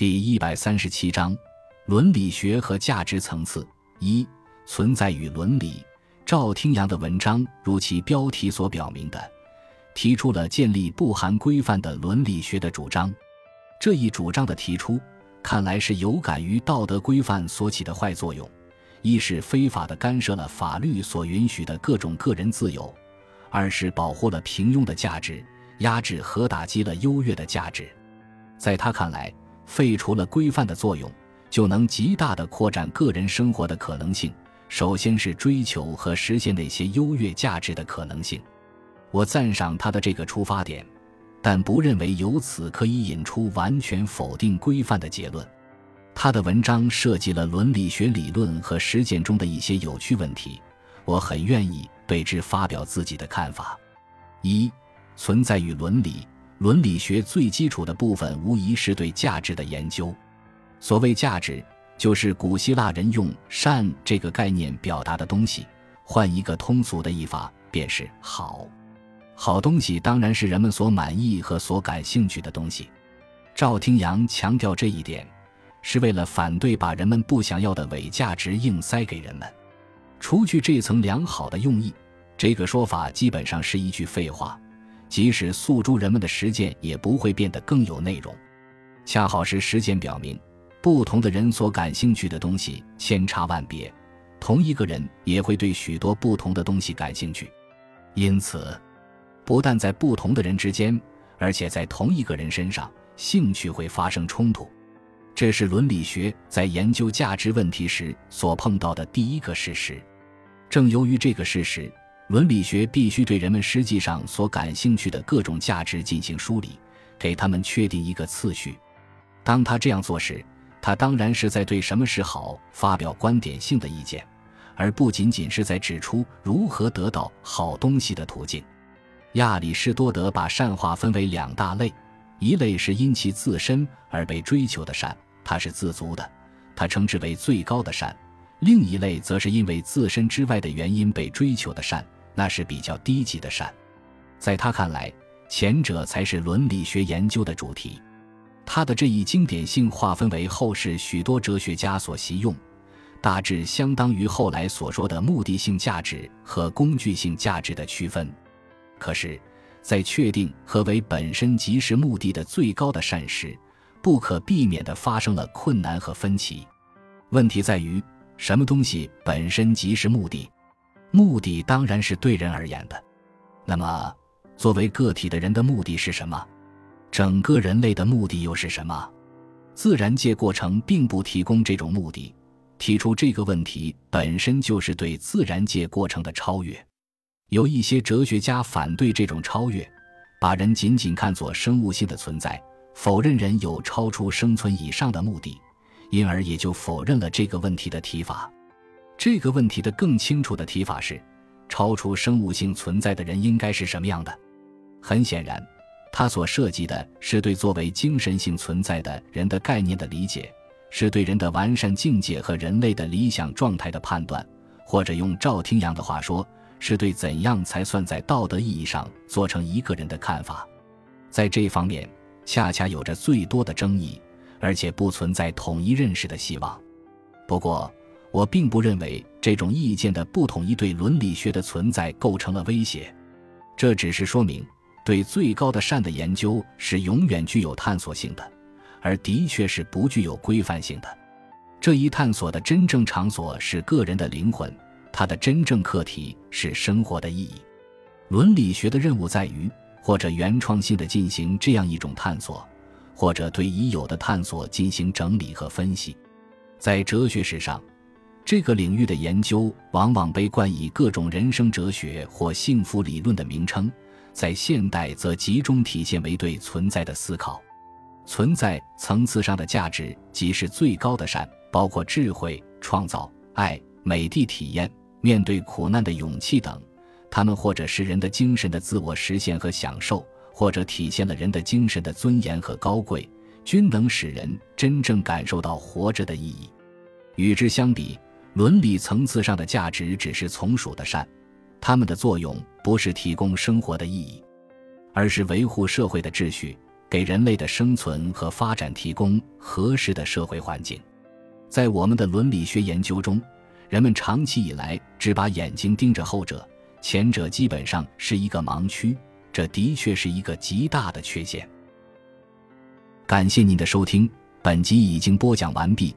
第一百三十七章：伦理学和价值层次。一、存在与伦理。赵听阳的文章如其标题所表明的，提出了建立不含规范的伦理学的主张。这一主张的提出，看来是有感于道德规范所起的坏作用：一是非法的干涉了法律所允许的各种个人自由；二是保护了平庸的价值，压制和打击了优越的价值。在他看来，废除了规范的作用，就能极大的扩展个人生活的可能性。首先是追求和实现那些优越价值的可能性。我赞赏他的这个出发点，但不认为由此可以引出完全否定规范的结论。他的文章涉及了伦理学理论和实践中的一些有趣问题，我很愿意对之发表自己的看法。一、存在与伦理。伦理学最基础的部分，无疑是对价值的研究。所谓价值，就是古希腊人用“善”这个概念表达的东西。换一个通俗的译法，便是好。好东西当然是人们所满意和所感兴趣的东西。赵廷阳强调这一点，是为了反对把人们不想要的伪价值硬塞给人们。除去这层良好的用意，这个说法基本上是一句废话。即使诉诸人们的实践，也不会变得更有内容。恰好是实践表明，不同的人所感兴趣的东西千差万别，同一个人也会对许多不同的东西感兴趣。因此，不但在不同的人之间，而且在同一个人身上，兴趣会发生冲突。这是伦理学在研究价值问题时所碰到的第一个事实。正由于这个事实。伦理学必须对人们实际上所感兴趣的各种价值进行梳理，给他们确定一个次序。当他这样做时，他当然是在对什么是好发表观点性的意见，而不仅仅是在指出如何得到好东西的途径。亚里士多德把善划分为两大类：一类是因其自身而被追求的善，它是自足的，他称之为最高的善；另一类则是因为自身之外的原因被追求的善。那是比较低级的善，在他看来，前者才是伦理学研究的主题。他的这一经典性划分为后世许多哲学家所习用，大致相当于后来所说的目的性价值和工具性价值的区分。可是，在确定何为本身即是目的的最高的善时，不可避免地发生了困难和分歧。问题在于，什么东西本身即是目的？目的当然是对人而言的，那么作为个体的人的目的是什么？整个人类的目的又是什么？自然界过程并不提供这种目的，提出这个问题本身就是对自然界过程的超越。有一些哲学家反对这种超越，把人仅仅看作生物性的存在，否认人有超出生存以上的目的，因而也就否认了这个问题的提法。这个问题的更清楚的提法是：超出生物性存在的人应该是什么样的？很显然，他所涉及的是对作为精神性存在的人的概念的理解，是对人的完善境界和人类的理想状态的判断，或者用赵听阳的话说，是对怎样才算在道德意义上做成一个人的看法。在这方面，恰恰有着最多的争议，而且不存在统一认识的希望。不过，我并不认为这种意见的不统一对伦理学的存在构成了威胁，这只是说明对最高的善的研究是永远具有探索性的，而的确是不具有规范性的。这一探索的真正场所是个人的灵魂，它的真正课题是生活的意义。伦理学的任务在于，或者原创性的进行这样一种探索，或者对已有的探索进行整理和分析。在哲学史上。这个领域的研究往往被冠以各种人生哲学或幸福理论的名称，在现代则集中体现为对存在的思考。存在层次上的价值即是最高的善，包括智慧、创造、爱、美的体验、面对苦难的勇气等。它们或者是人的精神的自我实现和享受，或者体现了人的精神的尊严和高贵，均能使人真正感受到活着的意义。与之相比，伦理层次上的价值只是从属的善，它们的作用不是提供生活的意义，而是维护社会的秩序，给人类的生存和发展提供合适的社会环境。在我们的伦理学研究中，人们长期以来只把眼睛盯着后者，前者基本上是一个盲区，这的确是一个极大的缺陷。感谢您的收听，本集已经播讲完毕。